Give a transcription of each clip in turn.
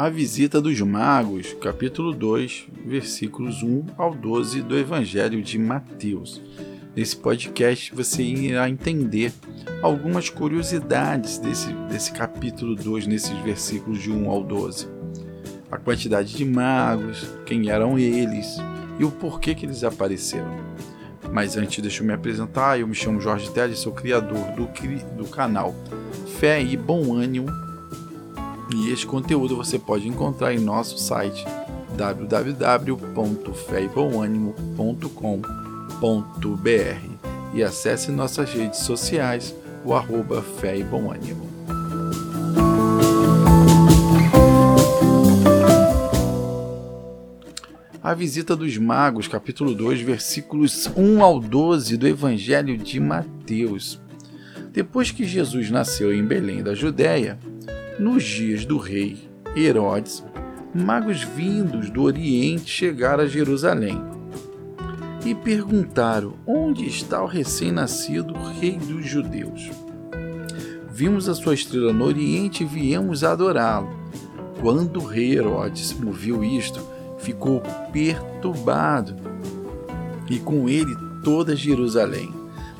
A visita dos magos, capítulo 2, versículos 1 ao 12 do Evangelho de Mateus. Nesse podcast você irá entender algumas curiosidades desse, desse capítulo 2, nesses versículos de 1 ao 12. A quantidade de magos, quem eram eles e o porquê que eles apareceram. Mas antes, deixa eu me apresentar. Eu me chamo Jorge Teles, sou criador do, do canal Fé e Bom Ânimo. E este conteúdo você pode encontrar em nosso site www.feebomanimo.com.br e acesse nossas redes sociais, o arroba Fé e Bom Ânimo. A visita dos magos, capítulo 2, versículos 1 ao 12 do Evangelho de Mateus. Depois que Jesus nasceu em Belém da Judéia, nos dias do rei Herodes, magos vindos do Oriente chegaram a Jerusalém e perguntaram: Onde está o recém-nascido rei dos judeus? Vimos a sua estrela no Oriente e viemos adorá-lo. Quando o rei Herodes ouviu isto, ficou perturbado e com ele toda Jerusalém.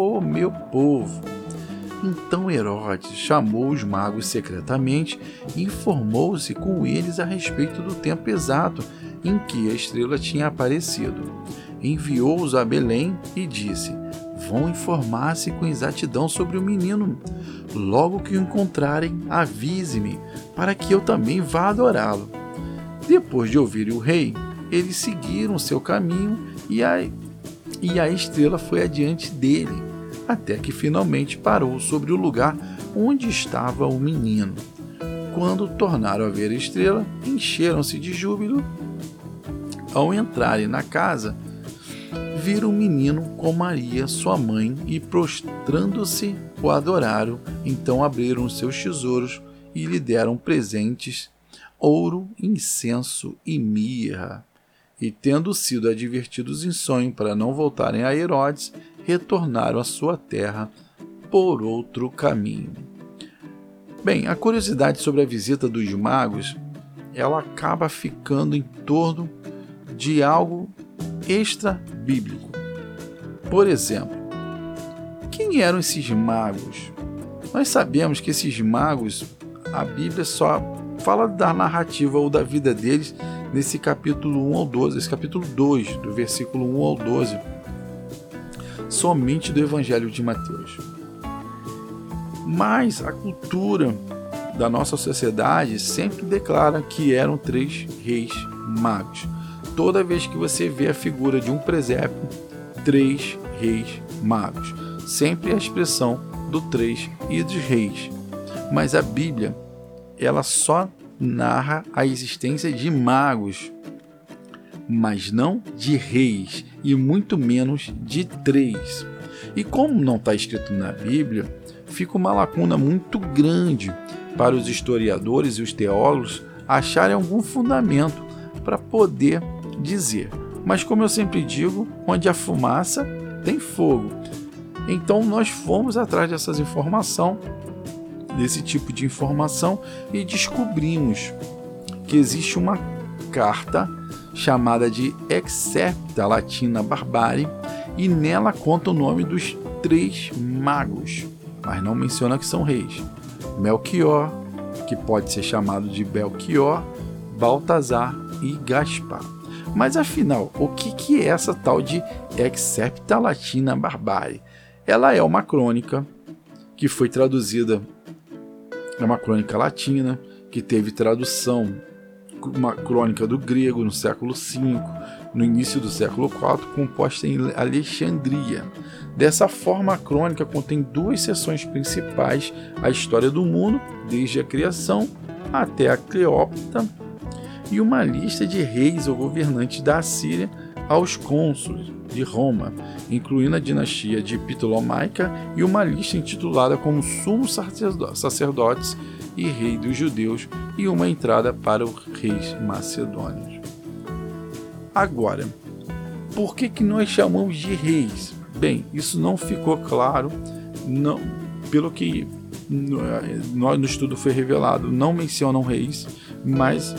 o meu povo. Então Herodes chamou os magos secretamente e informou-se com eles a respeito do tempo exato em que a estrela tinha aparecido. Enviou-os a Belém e disse: Vão informar-se com exatidão sobre o menino. Logo que o encontrarem, avise-me, para que eu também vá adorá-lo. Depois de ouvirem o rei, eles seguiram seu caminho e a, e a estrela foi adiante dele, até que finalmente parou sobre o lugar onde estava o menino. Quando tornaram a ver a estrela, encheram-se de júbilo ao entrarem na casa, viram o menino com Maria, sua mãe, e prostrando-se, o adoraram. Então abriram seus tesouros e lhe deram presentes: ouro, incenso e mirra. E tendo sido advertidos em sonho para não voltarem a Herodes, retornaram à sua terra por outro caminho. Bem, a curiosidade sobre a visita dos magos, ela acaba ficando em torno de algo extra-bíblico. Por exemplo, quem eram esses magos? Nós sabemos que esses magos, a Bíblia só fala da narrativa ou da vida deles nesse capítulo 1 ao 12, esse capítulo 2, do versículo 1 ao 12, somente do Evangelho de Mateus. Mas a cultura da nossa sociedade sempre declara que eram três reis magos toda vez que você vê a figura de um presépio, três reis magos. Sempre a expressão do três e dos reis. Mas a Bíblia, ela só narra a existência de magos, mas não de reis, e muito menos de três. E como não está escrito na Bíblia, fica uma lacuna muito grande para os historiadores e os teólogos acharem algum fundamento para poder dizer. Mas, como eu sempre digo, onde há fumaça, tem fogo. Então, nós fomos atrás dessas informações, desse tipo de informação, e descobrimos que existe uma carta chamada de Excepta Latina Barbari, e nela conta o nome dos três magos, mas não menciona que são reis. Melchior, que pode ser chamado de Belchior, Baltazar e Gaspar. Mas afinal, o que, que é essa tal de Excepta Latina Barbárie? Ela é uma crônica que foi traduzida, é uma crônica latina que teve tradução, uma crônica do grego no século V, no início do século IV, composta em Alexandria. Dessa forma, a crônica contém duas seções principais: a história do mundo, desde a criação até a Cleópatra e uma lista de reis ou governantes da Síria aos cônsules de Roma, incluindo a dinastia de Ptolomaica e uma lista intitulada como Sumos Sacerdotes e Rei dos Judeus e uma entrada para os reis macedônios. Agora, por que, que nós chamamos de reis? Bem, isso não ficou claro, não, pelo que no, no estudo foi revelado, não mencionam reis, mas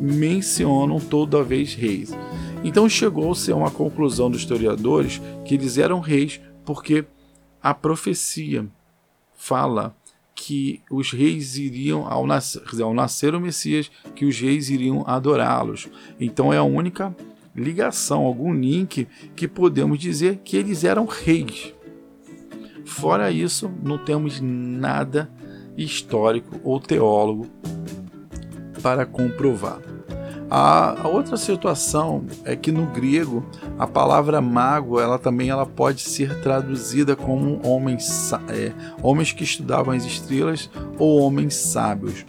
mencionam toda vez reis. Então chegou-se a uma conclusão dos historiadores que eles eram reis porque a profecia fala que os reis iriam, ao nascer, ao nascer o Messias, que os reis iriam adorá-los. Então é a única ligação, algum link que podemos dizer que eles eram reis. Fora isso, não temos nada histórico ou teólogo para comprovar. A, a, outra situação é que no grego a palavra mago ela também ela pode ser traduzida como homens, é, homens que estudavam as estrelas ou homens sábios.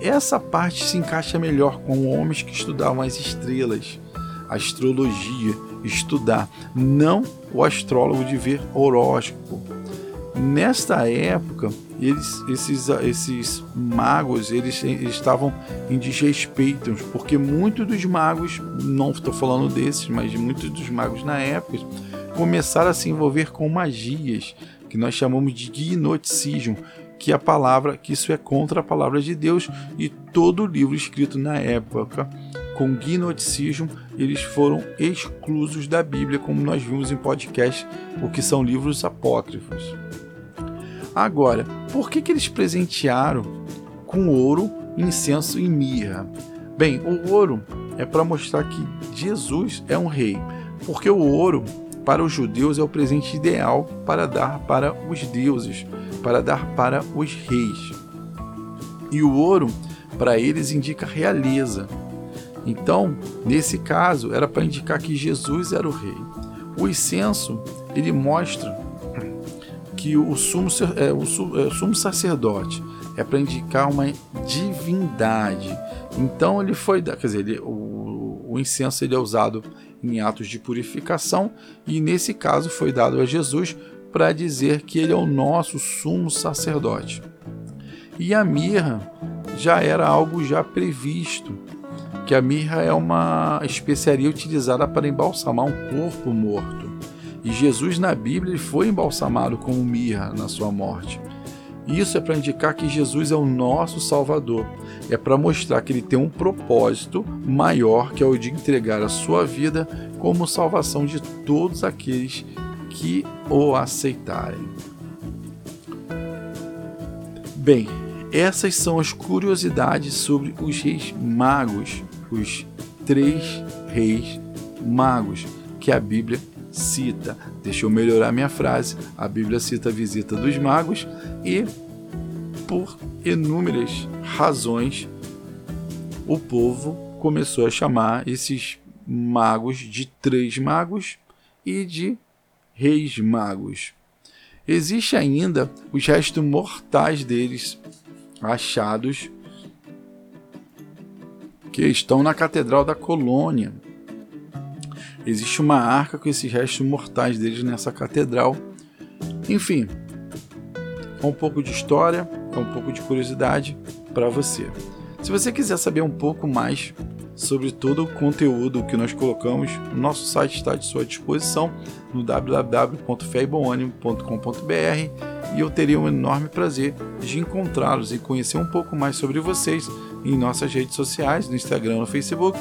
Essa parte se encaixa melhor com homens que estudavam as estrelas, astrologia, estudar, não o astrólogo de ver horóscopo. Nesta época, eles, esses, esses magos eles, eles estavam em desrespeito, porque muitos dos magos, não estou falando desses, mas muitos dos magos na época, começaram a se envolver com magias, que nós chamamos de gnosticismo, que a palavra, que isso é contra a palavra de Deus e todo livro escrito na época com gnosticismo, eles foram exclusos da Bíblia, como nós vimos em podcast, o que são livros apócrifos. Agora, por que, que eles presentearam com ouro, incenso e mirra? Bem, o ouro é para mostrar que Jesus é um rei, porque o ouro para os judeus é o presente ideal para dar para os deuses, para dar para os reis. E o ouro para eles indica realeza. Então, nesse caso, era para indicar que Jesus era o rei. O incenso, ele mostra que o sumo, é, o, é, sumo sacerdote é para indicar uma divindade. Então ele foi, quer dizer, ele, o, o incenso ele é usado em atos de purificação e nesse caso foi dado a Jesus para dizer que ele é o nosso sumo sacerdote. E a mirra já era algo já previsto, que a mirra é uma especiaria utilizada para embalsamar um corpo morto. E Jesus na Bíblia ele foi embalsamado com mirra na sua morte. Isso é para indicar que Jesus é o nosso Salvador. É para mostrar que ele tem um propósito maior, que é o de entregar a sua vida como salvação de todos aqueles que o aceitarem. Bem, essas são as curiosidades sobre os reis magos, os três reis magos que a Bíblia cita, deixa eu melhorar minha frase, a Bíblia cita a visita dos magos e, por inúmeras razões, o povo começou a chamar esses magos de três magos e de reis magos. Existe ainda os restos mortais deles achados que estão na Catedral da Colônia, Existe uma arca com esses restos mortais deles nessa catedral. Enfim, é um pouco de história, é um pouco de curiosidade para você. Se você quiser saber um pouco mais sobre todo o conteúdo que nós colocamos, nosso site está à sua disposição no www.feiboanimo.com.br e eu teria um enorme prazer de encontrá-los e conhecer um pouco mais sobre vocês em nossas redes sociais, no Instagram no Facebook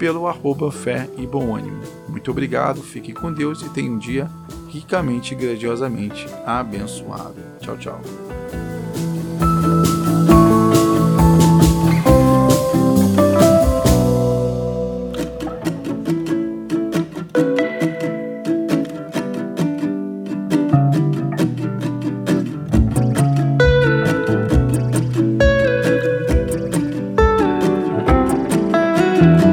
pelo arroba fé e bom ânimo. Muito obrigado, fique com Deus e tenha um dia ricamente e grandiosamente abençoado. Tchau, tchau.